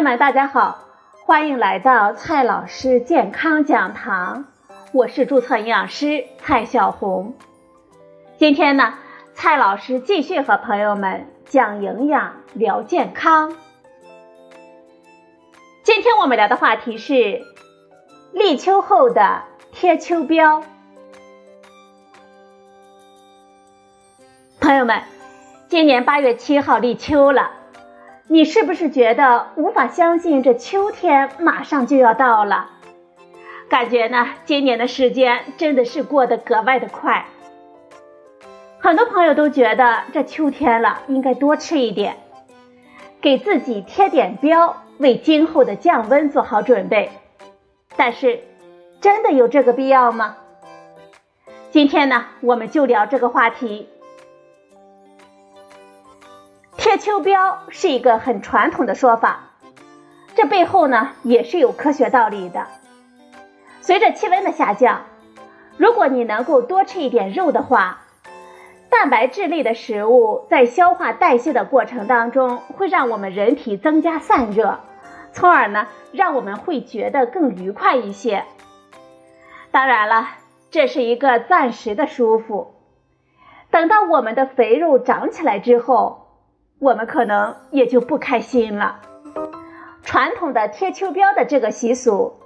朋友们，大家好，欢迎来到蔡老师健康讲堂，我是注册营养师蔡小红。今天呢，蔡老师继续和朋友们讲营养、聊健康。今天我们聊的话题是立秋后的贴秋膘。朋友们，今年八月七号立秋了，你是不是觉得无法相信这秋天马上就要到了？感觉呢，今年的时间真的是过得格外的快。很多朋友都觉得这秋天了，应该多吃一点，给自己贴点膘，为今后的降温做好准备。但是，真的有这个必要吗？今天呢，我们就聊这个话题。贴秋膘是一个很传统的说法，这背后呢也是有科学道理的。随着气温的下降，如果你能够多吃一点肉的话，蛋白质类的食物在消化代谢的过程当中，会让我们人体增加散热，从而呢让我们会觉得更愉快一些。当然了，这是一个暂时的舒服，等到我们的肥肉长起来之后。我们可能也就不开心了。传统的贴秋膘的这个习俗，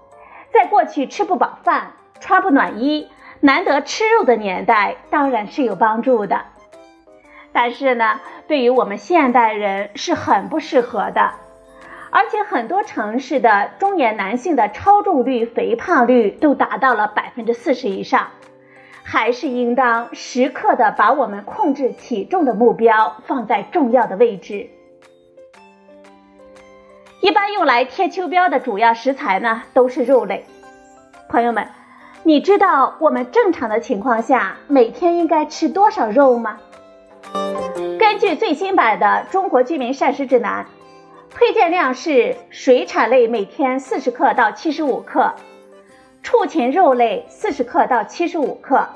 在过去吃不饱饭、穿不暖衣、难得吃肉的年代，当然是有帮助的。但是呢，对于我们现代人是很不适合的。而且很多城市的中年男性的超重率、肥胖率都达到了百分之四十以上。还是应当时刻的把我们控制体重的目标放在重要的位置。一般用来贴秋膘的主要食材呢，都是肉类。朋友们，你知道我们正常的情况下每天应该吃多少肉吗？根据最新版的《中国居民膳食指南》，推荐量是水产类每天四十克到七十五克。畜禽肉类四十克到七十五克，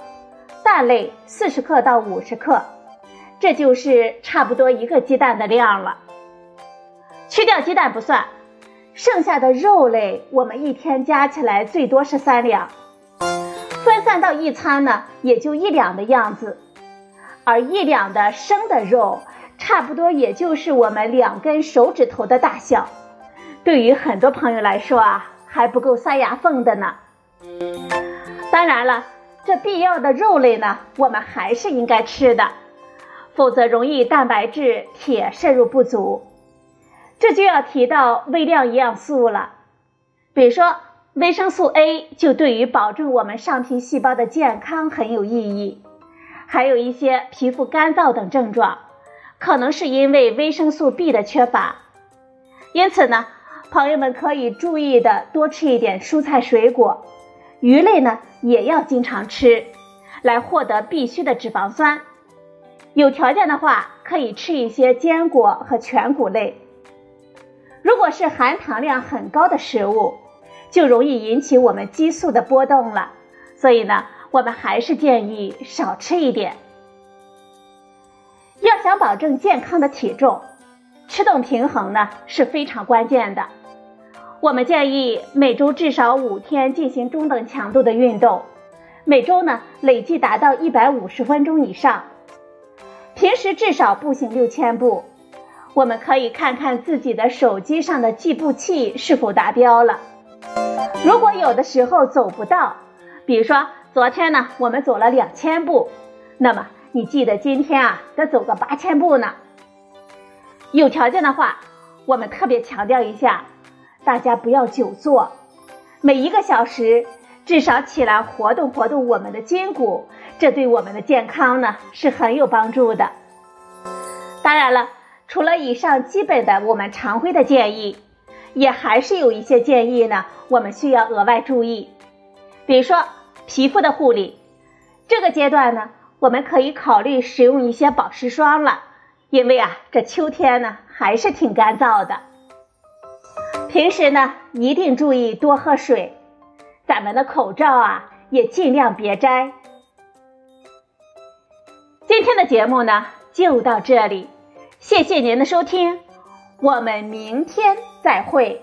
蛋类四十克到五十克，这就是差不多一个鸡蛋的量了。去掉鸡蛋不算，剩下的肉类我们一天加起来最多是三两，分散到一餐呢也就一两的样子，而一两的生的肉差不多也就是我们两根手指头的大小，对于很多朋友来说啊还不够塞牙缝的呢。当然了，这必要的肉类呢，我们还是应该吃的，否则容易蛋白质、铁摄入不足。这就要提到微量营养素了，比如说维生素 A 就对于保证我们上皮细胞的健康很有意义。还有一些皮肤干燥等症状，可能是因为维生素 B 的缺乏。因此呢，朋友们可以注意的多吃一点蔬菜水果。鱼类呢也要经常吃，来获得必需的脂肪酸。有条件的话，可以吃一些坚果和全谷类。如果是含糖量很高的食物，就容易引起我们激素的波动了。所以呢，我们还是建议少吃一点。要想保证健康的体重，吃动平衡呢是非常关键的。我们建议每周至少五天进行中等强度的运动，每周呢累计达到一百五十分钟以上。平时至少步行六千步。我们可以看看自己的手机上的计步器是否达标了。如果有的时候走不到，比如说昨天呢我们走了两千步，那么你记得今天啊得走个八千步呢。有条件的话，我们特别强调一下。大家不要久坐，每一个小时至少起来活动活动我们的筋骨，这对我们的健康呢是很有帮助的。当然了，除了以上基本的我们常规的建议，也还是有一些建议呢，我们需要额外注意。比如说皮肤的护理，这个阶段呢，我们可以考虑使用一些保湿霜了，因为啊，这秋天呢还是挺干燥的。平时呢，一定注意多喝水，咱们的口罩啊也尽量别摘。今天的节目呢就到这里，谢谢您的收听，我们明天再会。